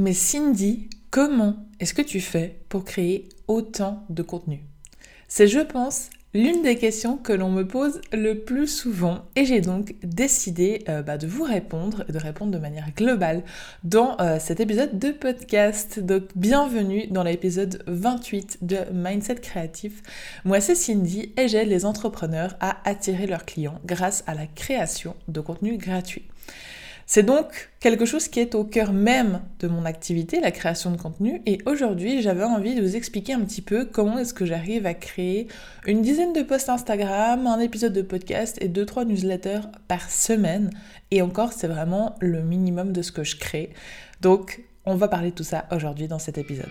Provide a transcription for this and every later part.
Mais Cindy, comment est-ce que tu fais pour créer autant de contenu? C'est, je pense, l'une des questions que l'on me pose le plus souvent et j'ai donc décidé euh, bah, de vous répondre et de répondre de manière globale dans euh, cet épisode de podcast. Donc bienvenue dans l'épisode 28 de Mindset Créatif. Moi c'est Cindy et j'aide les entrepreneurs à attirer leurs clients grâce à la création de contenu gratuit. C'est donc quelque chose qui est au cœur même de mon activité, la création de contenu. Et aujourd'hui, j'avais envie de vous expliquer un petit peu comment est-ce que j'arrive à créer une dizaine de posts Instagram, un épisode de podcast et deux, trois newsletters par semaine. Et encore, c'est vraiment le minimum de ce que je crée. Donc, on va parler de tout ça aujourd'hui dans cet épisode.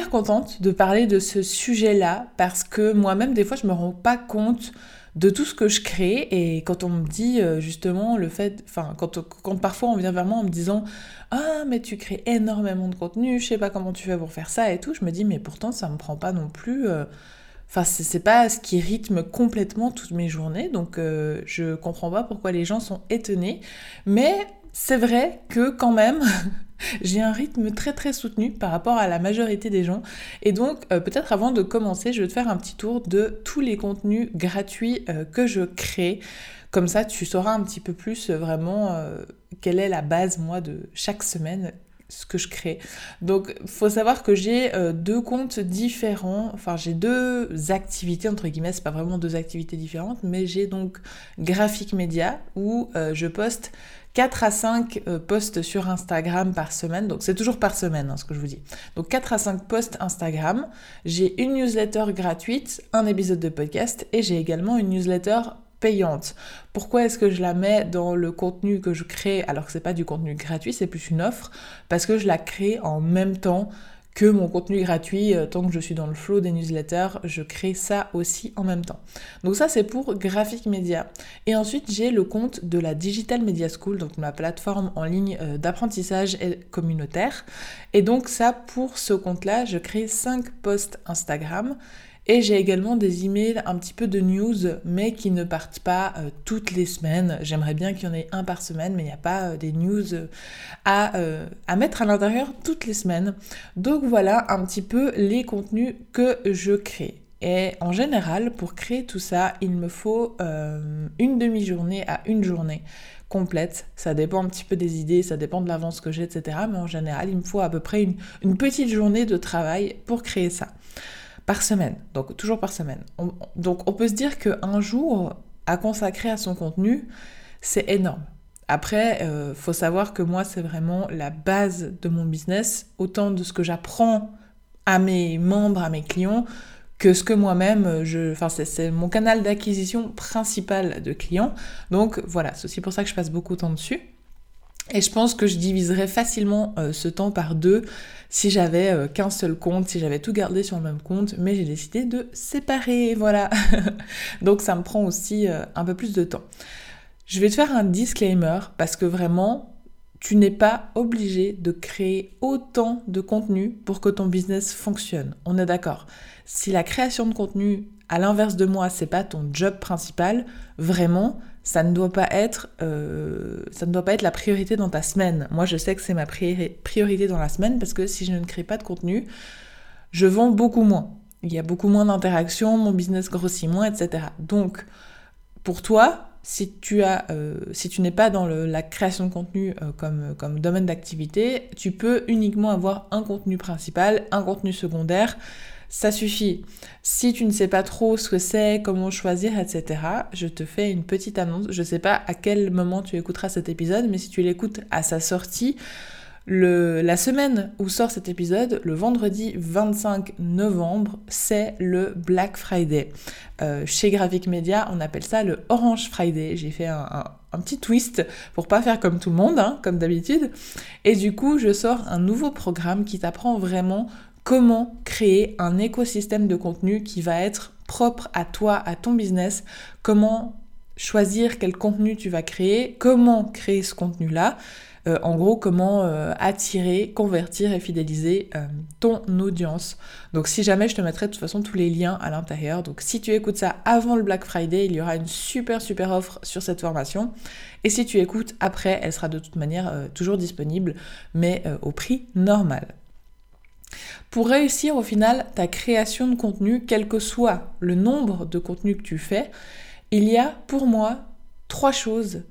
Contente de parler de ce sujet-là parce que moi-même, des fois, je me rends pas compte de tout ce que je crée et quand on me dit euh, justement le fait, enfin quand, quand parfois on vient vers moi en me disant ah mais tu crées énormément de contenu, je sais pas comment tu fais pour faire ça et tout, je me dis mais pourtant ça me prend pas non plus, euh, enfin c'est pas ce qui rythme complètement toutes mes journées. Donc euh, je comprends pas pourquoi les gens sont étonnés, mais c'est vrai que quand même j'ai un rythme très très soutenu par rapport à la majorité des gens. Et donc, euh, peut-être avant de commencer, je vais te faire un petit tour de tous les contenus gratuits euh, que je crée. Comme ça, tu sauras un petit peu plus euh, vraiment quelle est la base, moi, de chaque semaine ce que je crée. Donc, faut savoir que j'ai deux comptes différents. Enfin, j'ai deux activités entre guillemets. C'est pas vraiment deux activités différentes, mais j'ai donc graphique média où je poste 4 à 5 euh, posts sur Instagram par semaine. Donc c'est toujours par semaine hein, ce que je vous dis. Donc 4 à 5 posts Instagram. J'ai une newsletter gratuite, un épisode de podcast et j'ai également une newsletter payante. Pourquoi est-ce que je la mets dans le contenu que je crée alors que c'est pas du contenu gratuit, c'est plus une offre? Parce que je la crée en même temps que mon contenu gratuit, euh, tant que je suis dans le flow des newsletters, je crée ça aussi en même temps. Donc ça c'est pour Graphic Media. Et ensuite j'ai le compte de la Digital Media School, donc ma plateforme en ligne euh, d'apprentissage communautaire. Et donc ça pour ce compte-là, je crée 5 posts Instagram et j'ai également des emails un petit peu de news, mais qui ne partent pas euh, toutes les semaines. J'aimerais bien qu'il y en ait un par semaine, mais il n'y a pas euh, des news euh, à, mettre à l'intérieur toutes les semaines. Donc voilà un petit peu les contenus que je crée. Et en général, pour créer tout ça, il me faut une demi-journée à une journée complète. Ça dépend un petit peu des idées, ça dépend de l'avance que j'ai, etc. Mais en général, il me faut à peu près une petite journée de travail pour créer ça par semaine, donc toujours par semaine. donc on peut se dire qu'un jour à consacrer à son contenu, c'est énorme. Après, il euh, faut savoir que moi, c'est vraiment la base de mon business, autant de ce que j'apprends à mes membres, à mes clients, que ce que moi-même, je, enfin, c'est mon canal d'acquisition principal de clients. Donc voilà, c'est aussi pour ça que je passe beaucoup de temps dessus. Et je pense que je diviserais facilement euh, ce temps par deux si j'avais euh, qu'un seul compte, si j'avais tout gardé sur le même compte, mais j'ai décidé de séparer, voilà. Donc ça me prend aussi euh, un peu plus de temps. Je vais te faire un disclaimer parce que vraiment, tu n'es pas obligé de créer autant de contenu pour que ton business fonctionne. On est d'accord. Si la création de contenu, à l'inverse de moi, c'est pas ton job principal, vraiment, ça ne doit pas être, euh, ça ne doit pas être la priorité dans ta semaine. Moi, je sais que c'est ma priorité dans la semaine parce que si je ne crée pas de contenu, je vends beaucoup moins. Il y a beaucoup moins d'interactions, mon business grossit moins, etc. Donc, pour toi, si tu euh, si tu n'es pas dans la création de contenu euh, comme domaine d'activité, tu peux uniquement avoir un contenu principal, un contenu secondaire ça suffit. Si tu ne sais pas trop ce que c'est, comment choisir, etc., je te fais une petite annonce. Je ne sais pas à quel moment tu écouteras cet épisode, mais si tu l'écoutes à sa sortie, le, la semaine où sort cet épisode, le vendredi 25 novembre, c'est le Black Friday. Euh, chez Graphic Media, on appelle ça le Orange Friday. J'ai fait un, petit twist pour pas faire comme tout le monde, hein, comme d'habitude. Et du coup, je sors un nouveau programme qui t'apprend vraiment comment créer un écosystème de contenu qui va être propre à toi, à ton business, comment choisir quel contenu tu vas créer, comment créer ce contenu-là. Euh, en gros, comment euh, attirer, convertir et fidéliser euh, ton audience. Donc si jamais je te mettrai de toute façon tous les liens à l'intérieur. Donc si tu écoutes ça avant le Black Friday, il y aura une super super offre sur cette formation. Et si tu écoutes après, elle sera de toute manière toujours disponible, mais au prix normal. Pour réussir au final ta création de contenu, quel que soit le nombre de contenus que tu fais, il y a pour moi trois choses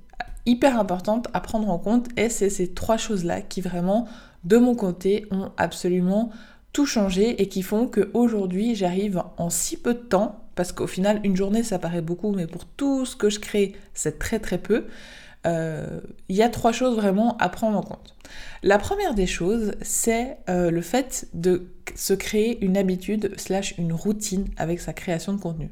hyper importantes à prendre en compte. Et c'est ces trois choses-là qui vraiment, de mon côté, ont absolument tout changé et qui font qu'aujourd'hui j'arrive en si peu de temps, parce qu'au final une journée ça paraît beaucoup, mais pour tout ce que je crée c'est très très peu, il y a trois choses vraiment à prendre en compte. La première des choses, c'est euh, le fait de se créer une habitude slash une routine avec sa création de contenu.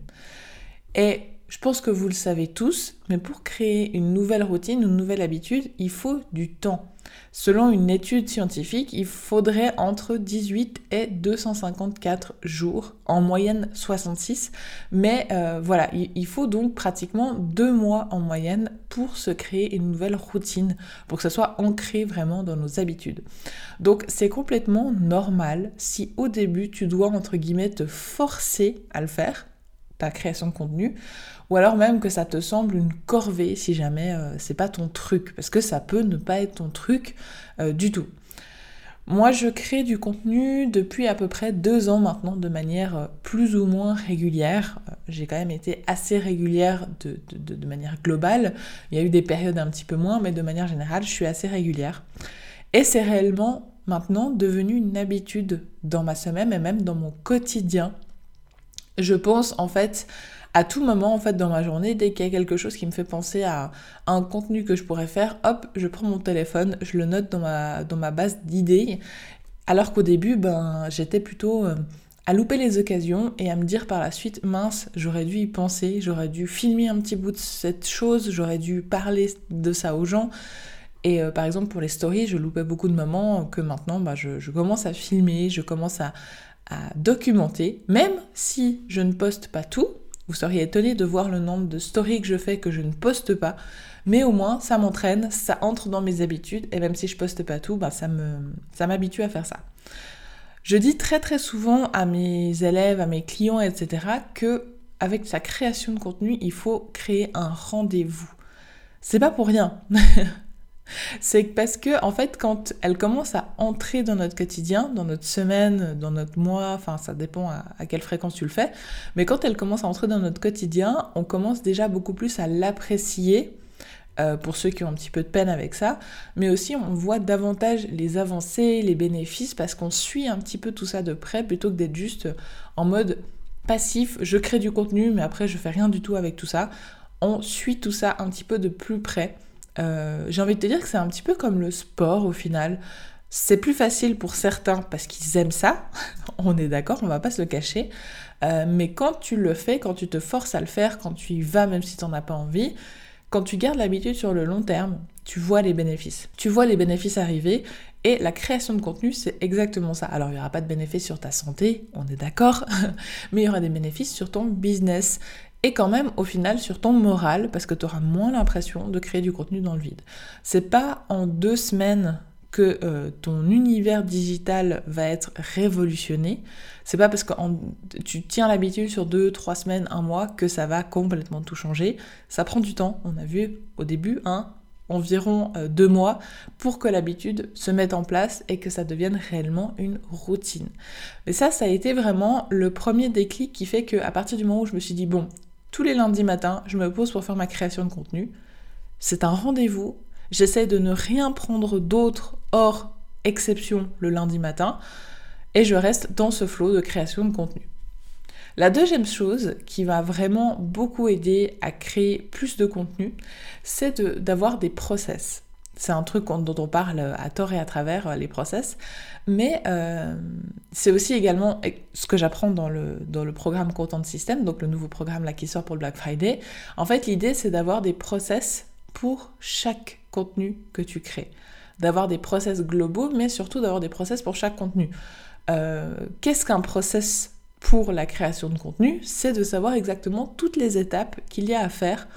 Et je pense que vous le savez tous, mais pour créer une nouvelle routine, une nouvelle habitude, il faut du temps. Selon une étude scientifique, il faudrait entre 18 et 254 jours, en moyenne 66. Mais euh, voilà, il faut donc pratiquement deux mois en moyenne pour se créer une nouvelle routine, pour que ça soit ancré vraiment dans nos habitudes. Donc c'est complètement normal si au début tu dois entre guillemets te forcer à le faire, ta création de contenu, ou alors même que ça te semble une corvée si jamais euh, c'est pas ton truc, parce que ça peut ne pas être ton truc euh, du tout. Moi, je crée du contenu depuis à peu près deux ans maintenant de manière euh, plus ou moins régulière. J'ai quand même été assez régulière de, de, manière globale. Il y a eu des périodes un petit peu moins, mais de manière générale, je suis assez régulière. Et c'est réellement maintenant devenu une habitude dans ma semaine et même dans mon quotidien. Je pense en fait à tout moment en fait dans ma journée, dès qu'il y a quelque chose qui me fait penser à, un contenu que je pourrais faire, hop, je prends mon téléphone, je le note dans ma, base d'idées. Alors qu'au début, ben, j'étais plutôt euh, à louper les occasions et à me dire par la suite, mince, j'aurais dû y penser, j'aurais dû filmer un petit bout de cette chose, j'aurais dû parler de ça aux gens. Et euh, par exemple pour les stories, je loupais beaucoup de moments que maintenant je, je, commence à filmer, je commence à, documenter, même si je ne poste pas tout, vous seriez étonné de voir le nombre de stories que je fais que je ne poste pas. Mais au moins, ça m'entraîne, ça entre dans mes habitudes. Et même si je poste pas tout, bah, ça m'habitue à faire ça. Je dis très très souvent à mes élèves, à mes clients, etc. que avec sa création de contenu, il faut créer un rendez-vous. C'est pas pour rien. c'est parce que en fait quand elle commence à entrer dans notre quotidien, dans notre semaine, dans notre mois, enfin ça dépend à, quelle fréquence tu le fais, mais quand elle commence à entrer dans notre quotidien, on commence déjà beaucoup plus à l'apprécier. Euh, pour ceux qui ont un petit peu de peine avec ça, mais aussi on voit davantage les avancées, les bénéfices, parce qu'on suit un petit peu tout ça de près, plutôt que d'être juste en mode passif, je crée du contenu, mais après je fais rien du tout avec tout ça. On suit tout ça un petit peu de plus près. Euh, j'ai envie de te dire que c'est un petit peu comme le sport au final. C'est plus facile pour certains parce qu'ils aiment ça, on est d'accord, on va pas se le cacher. Euh, mais quand tu le fais, quand tu te forces à le faire, quand tu y vas même si tu n'en as pas envie, quand tu gardes l'habitude sur le long terme, tu vois les bénéfices. Tu vois les bénéfices arriver et la création de contenu, c'est exactement ça. Alors, il n'y aura pas de bénéfices sur ta santé, on est d'accord, mais il y aura des bénéfices sur ton business et quand même au final sur ton moral parce que tu auras moins l'impression de créer du contenu dans le vide. C'est pas en deux semaines que euh, ton univers digital va être révolutionné. C'est pas parce que tu tiens l'habitude sur deux, trois semaines, un mois que ça va complètement tout changer. Ça prend du temps. On a vu au début un environ euh, deux mois pour que l'habitude se mette en place et que ça devienne réellement une routine. Mais ça, ça a été vraiment le premier déclic qui fait que à partir du moment où je me suis dit bon, tous les lundis matins, je me pose pour faire ma création de contenu. C'est un rendez-vous. J'essaie de ne rien prendre d'autre hors exception le lundi matin. Et je reste dans ce flot de création de contenu. La deuxième chose qui va vraiment beaucoup aider à créer plus de contenu, c'est d'avoir des process. C'est un truc dont on parle à tort et à travers euh, les process, mais euh, c'est aussi également ce que j'apprends dans le, programme Content System, donc le nouveau programme là qui sort pour le Black Friday. En fait, l'idée c'est d'avoir des process pour chaque contenu que tu crées, d'avoir des process globaux, mais surtout d'avoir des process pour chaque contenu. Euh, qu'est-ce qu'un process pour la création de contenu? C'est de savoir exactement toutes les étapes qu'il y a à faire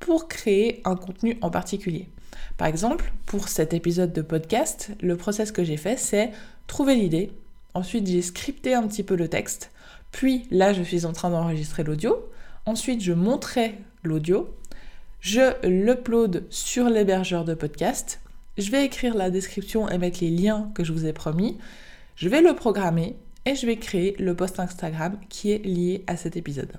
pour créer un contenu en particulier. Par exemple, pour cet épisode de podcast, le process que j'ai fait, c'est trouver l'idée. Ensuite, j'ai scripté un petit peu le texte. Puis là, je suis en train d'enregistrer l'audio. Ensuite, je montrais l'audio. Je l'upload sur l'hébergeur de podcast. Je vais écrire la description et mettre les liens que je vous ai promis. Je vais le programmer et je vais créer le post Instagram qui est lié à cet épisode.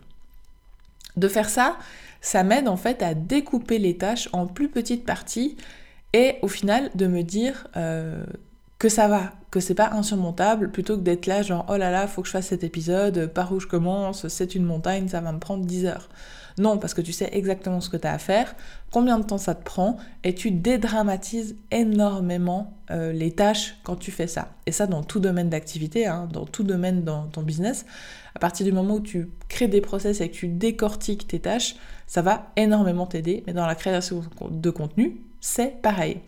De faire ça, ça m'aide en fait à découper les tâches en plus petites parties et au final de me dire euh, que ça va, que c'est pas insurmontable, plutôt que d'être là genre oh là là, faut que je fasse cet épisode, par où je commence, c'est une montagne, ça va me prendre 10 heures. Non, parce que tu sais exactement ce que tu as à faire, combien de temps ça te prend, et tu dédramatises énormément euh, les tâches quand tu fais ça. Et ça dans tout domaine d'activité, hein, dans tout domaine dans ton business. À partir du moment où tu crées des process et que tu décortiques tes tâches, ça va énormément t'aider. Mais dans la création de contenu, c'est pareil.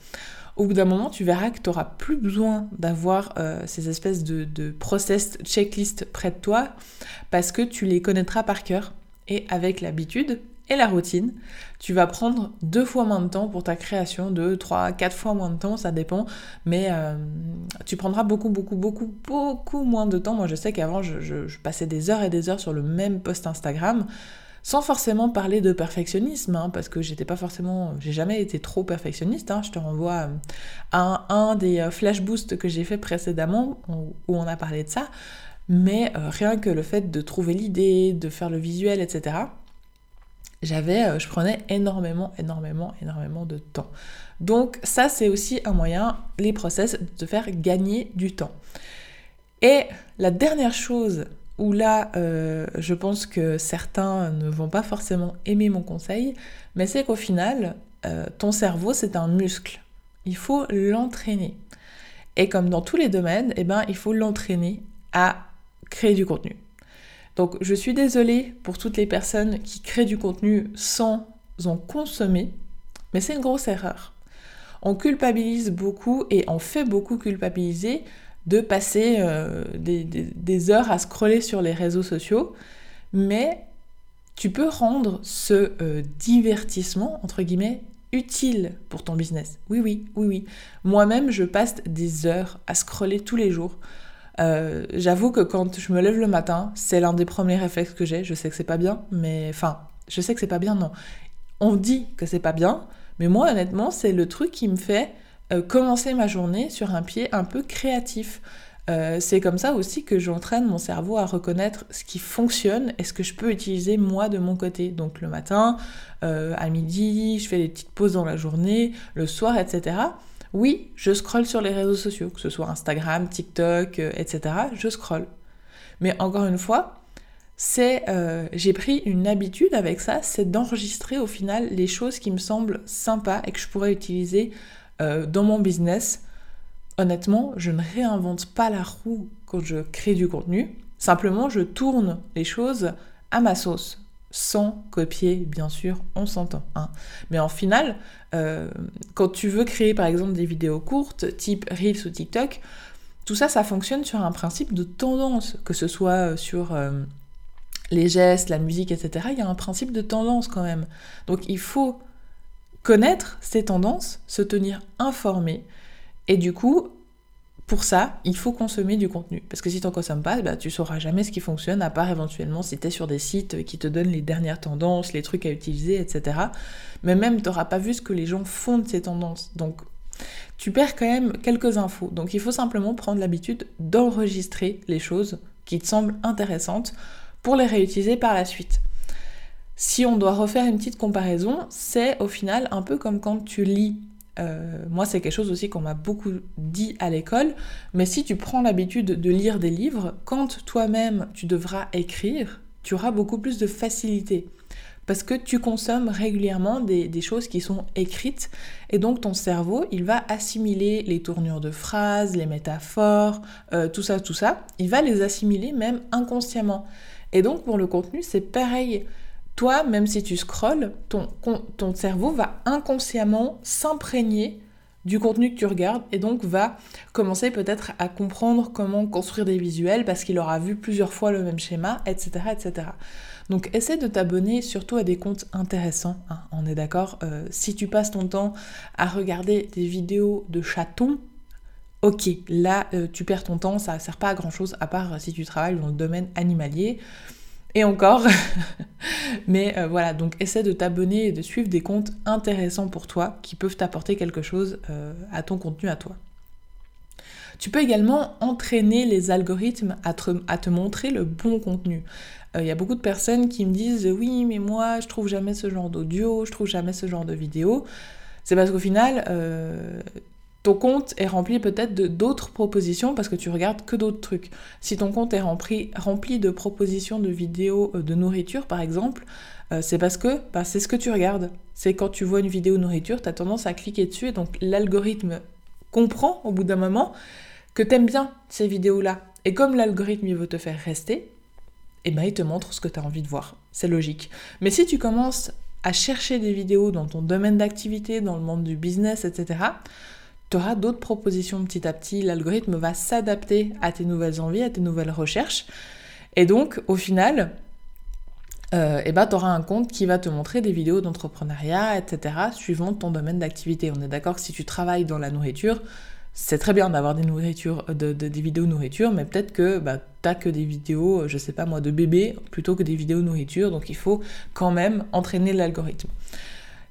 Au bout d'un moment, tu verras que tu n'auras plus besoin d'avoir euh, ces espèces de, de process checklist près de toi parce que tu les connaîtras par cœur et avec l'habitude et la routine, tu vas prendre deux fois moins de temps pour ta création, deux, trois, quatre fois moins de temps, ça dépend, mais euh, tu prendras beaucoup, beaucoup, beaucoup, beaucoup moins de temps. Moi, je sais qu'avant, je, passais des heures et des heures sur le même post Instagram, sans forcément parler de perfectionnisme, hein, parce que j'étais pas forcément, j'ai jamais été trop perfectionniste. Hein. je te renvoie euh, à un, des euh, flash boosts que j'ai fait précédemment où on a parlé de ça. Mais euh, rien que le fait de trouver l'idée, de faire le visuel, etc., j'avais, je prenais énormément, énormément, énormément de temps. Donc ça, c'est aussi un moyen, les process, de te faire gagner du temps. Et la dernière chose où là, euh, je pense que certains ne vont pas forcément aimer mon conseil, mais c'est qu'au final, ton cerveau, c'est un muscle. Il faut l'entraîner. Et comme dans tous les domaines, eh ben, il faut l'entraîner à créer du contenu. Donc je suis désolée pour toutes les personnes qui créent du contenu sans en consommer, mais c'est une grosse erreur. On culpabilise beaucoup et on fait beaucoup culpabiliser de passer euh, des, heures à scroller sur les réseaux sociaux, mais tu peux rendre ce euh, divertissement, entre guillemets, utile pour ton business. Oui, oui, oui, oui. Moi-même, je passe des heures à scroller tous les jours euh, j'avoue que quand je me lève le matin, c'est l'un des premiers réflexes que j'ai. Je sais que c'est pas bien, mais enfin, je sais que c'est pas bien, non. On dit que c'est pas bien, mais moi, honnêtement, c'est le truc qui me fait euh, commencer ma journée sur un pied un peu créatif. Euh, c'est comme ça aussi que j'entraîne mon cerveau à reconnaître ce qui fonctionne et ce que je peux utiliser moi de mon côté. Donc le matin, à midi, je fais des petites pauses dans la journée, le soir, etc. Oui, je scrolle sur les réseaux sociaux, que ce soit Instagram, TikTok, euh, etc. Je scrolle. Mais encore une fois, c'est euh, j'ai pris une habitude avec ça, c'est d'enregistrer au final les choses qui me semblent sympas et que je pourrais utiliser euh, dans mon business. Honnêtement, je ne réinvente pas la roue quand je crée du contenu. Simplement, je tourne les choses à ma sauce sans copier, bien sûr, on s'entend. Hein. Mais en final, euh, quand tu veux créer par exemple des vidéos courtes, type Reels ou TikTok, tout ça, ça fonctionne sur un principe de tendance, que ce soit euh, sur les gestes, la musique, etc. Il y a un principe de tendance quand même. Donc il faut connaître ces tendances, se tenir informé, et du coup, pour ça, il faut consommer du contenu. Parce que si tu n'en consommes pas, bah, tu sauras jamais ce qui fonctionne, à part éventuellement si tu es sur des sites qui te donnent les dernières tendances, les trucs à utiliser, etc. Mais même, tu n'auras pas vu ce que les gens font de ces tendances. Donc, tu perds quand même quelques infos. Donc, il faut simplement prendre l'habitude d'enregistrer les choses qui te semblent intéressantes pour les réutiliser par la suite. Si on doit refaire une petite comparaison, c'est au final un peu comme quand tu lis euh, moi, c'est quelque chose aussi qu'on m'a beaucoup dit à l'école. Mais si tu prends l'habitude de lire des livres, quand toi-même tu devras écrire, tu auras beaucoup plus de facilité. Parce que tu consommes régulièrement des, choses qui sont écrites et donc ton cerveau, il va assimiler les tournures de phrases, les métaphores, euh, tout ça, tout ça. Il va les assimiler même inconsciemment. Et donc pour le contenu, c'est pareil toi, même si tu scrolles, ton, cerveau va inconsciemment s'imprégner du contenu que tu regardes et donc va commencer peut-être à comprendre comment construire des visuels parce qu'il aura vu plusieurs fois le même schéma, etc. etc. Donc essaie de t'abonner surtout à des comptes intéressants, hein, on est d'accord. Euh, si tu passes ton temps à regarder des vidéos de chatons, ok, là euh, tu perds ton temps, ça ne sert pas à grand chose à part si tu travailles dans le domaine animalier. Et encore, mais euh, voilà, donc essaie de t'abonner et de suivre des comptes intéressants pour toi qui peuvent t'apporter quelque chose à ton contenu à toi. Tu peux également entraîner les algorithmes à te, montrer le bon contenu. Il euh, y a beaucoup de personnes qui me disent oui mais moi je trouve jamais ce genre d'audio, je trouve jamais ce genre de vidéo. C'est parce qu'au final, euh, ton compte est rempli peut-être de d'autres propositions parce que tu regardes que d'autres trucs. Si ton compte est rempli, de propositions de vidéos euh, de nourriture par exemple, c'est parce que bah, c'est ce que tu regardes. C'est quand tu vois une vidéo nourriture, tu as tendance à cliquer dessus et donc l'algorithme comprend au bout d'un moment que t'aimes bien ces vidéos-là. Et comme l'algorithme veut te faire rester, eh ben il te montre ce que tu as envie de voir. C'est logique. Mais si tu commences à chercher des vidéos dans ton domaine d'activité, dans le monde du business, etc., tu auras d'autres propositions petit à petit. L'algorithme va s'adapter à tes nouvelles envies, à tes nouvelles recherches. Et donc, au final, euh, eh ben, tu auras un compte qui va te montrer des vidéos d'entrepreneuriat, etc., suivant ton domaine d'activité. On est d'accord que si tu travailles dans la nourriture, c'est très bien d'avoir des nourritures, de, des vidéos nourriture, mais peut-être que bah, t'as que des vidéos, je sais pas moi, de bébés plutôt que des vidéos nourriture, donc il faut quand même entraîner l'algorithme.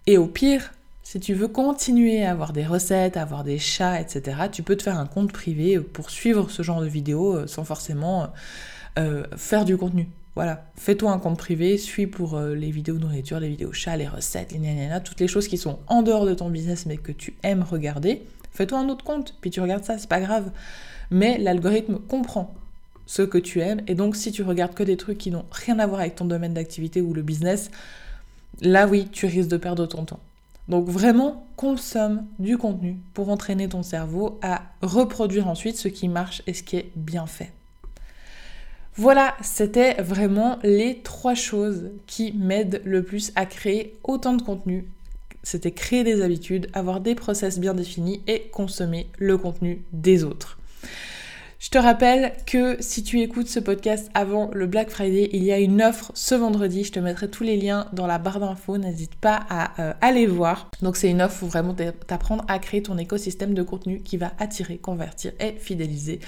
Et au pire, si tu veux continuer à avoir des recettes, avoir des chats, etc., tu peux te faire un compte privé pour suivre ce genre de vidéos euh, sans forcément euh, faire du contenu. Voilà, fais-toi un compte privé, suis pour euh, les vidéos nourriture, les vidéos chats, les recettes, les gna, toutes les choses qui sont en dehors de ton business mais que tu aimes regarder. Fais-toi un autre compte, puis tu regardes ça, c'est pas grave. Mais l'algorithme comprend ce que tu aimes, et donc si tu regardes que des trucs qui n'ont rien à voir avec ton domaine d'activité ou le business, là oui, tu risques de perdre ton temps. Donc vraiment, consomme du contenu pour entraîner ton cerveau à reproduire ensuite ce qui marche et ce qui est bien fait. Voilà, c'était vraiment les trois choses qui m'aident le plus à créer autant de contenu c'était créer des habitudes, avoir des process bien définis et consommer le contenu des autres. Je te rappelle que si tu écoutes ce podcast avant le Black Friday, il y a une offre ce vendredi. Je te mettrai tous les liens dans la barre d'infos. N'hésite pas à euh, aller voir. Donc c'est une offre où vraiment t'apprendre à créer ton écosystème de contenu qui va attirer, convertir et fidéliser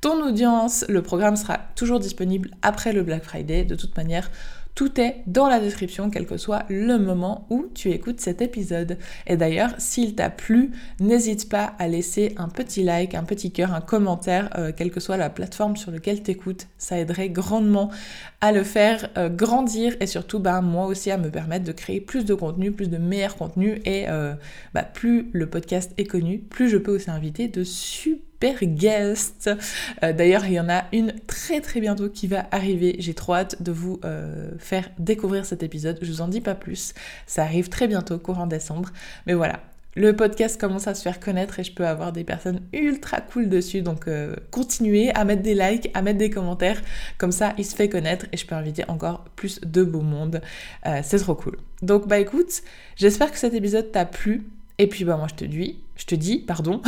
ton audience. Le programme sera toujours disponible après le Black Friday. De toute manière, tout est dans la description, quel que soit le moment où tu écoutes cet épisode. Et d'ailleurs, s'il t'a plu, n'hésite pas à laisser un petit like, un petit cœur, un commentaire, euh, quelle que soit la plateforme sur laquelle tu écoutes. Ça aiderait grandement à le faire euh, grandir et surtout, bah, moi aussi, à me permettre de créer plus de contenu, plus de meilleurs contenus. Et euh, bah, plus le podcast est connu, plus je peux aussi inviter de super guest. Euh, d'ailleurs, il y en a une très très bientôt qui va arriver. J'ai trop hâte de vous euh, faire découvrir cet épisode. Je vous en dis pas plus. Ça arrive très bientôt, courant décembre. Mais voilà, le podcast commence à se faire connaître et je peux avoir des personnes ultra cool dessus. Donc euh, continuez à mettre des likes, à mettre des commentaires. Comme ça, il se fait connaître et je peux inviter encore plus de beau monde. c'est trop cool. Donc bah écoute, j'espère que cet épisode t'a plu. Et puis bah moi je te dis, je te dis, pardon,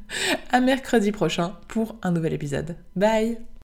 à mercredi prochain pour un nouvel épisode. Bye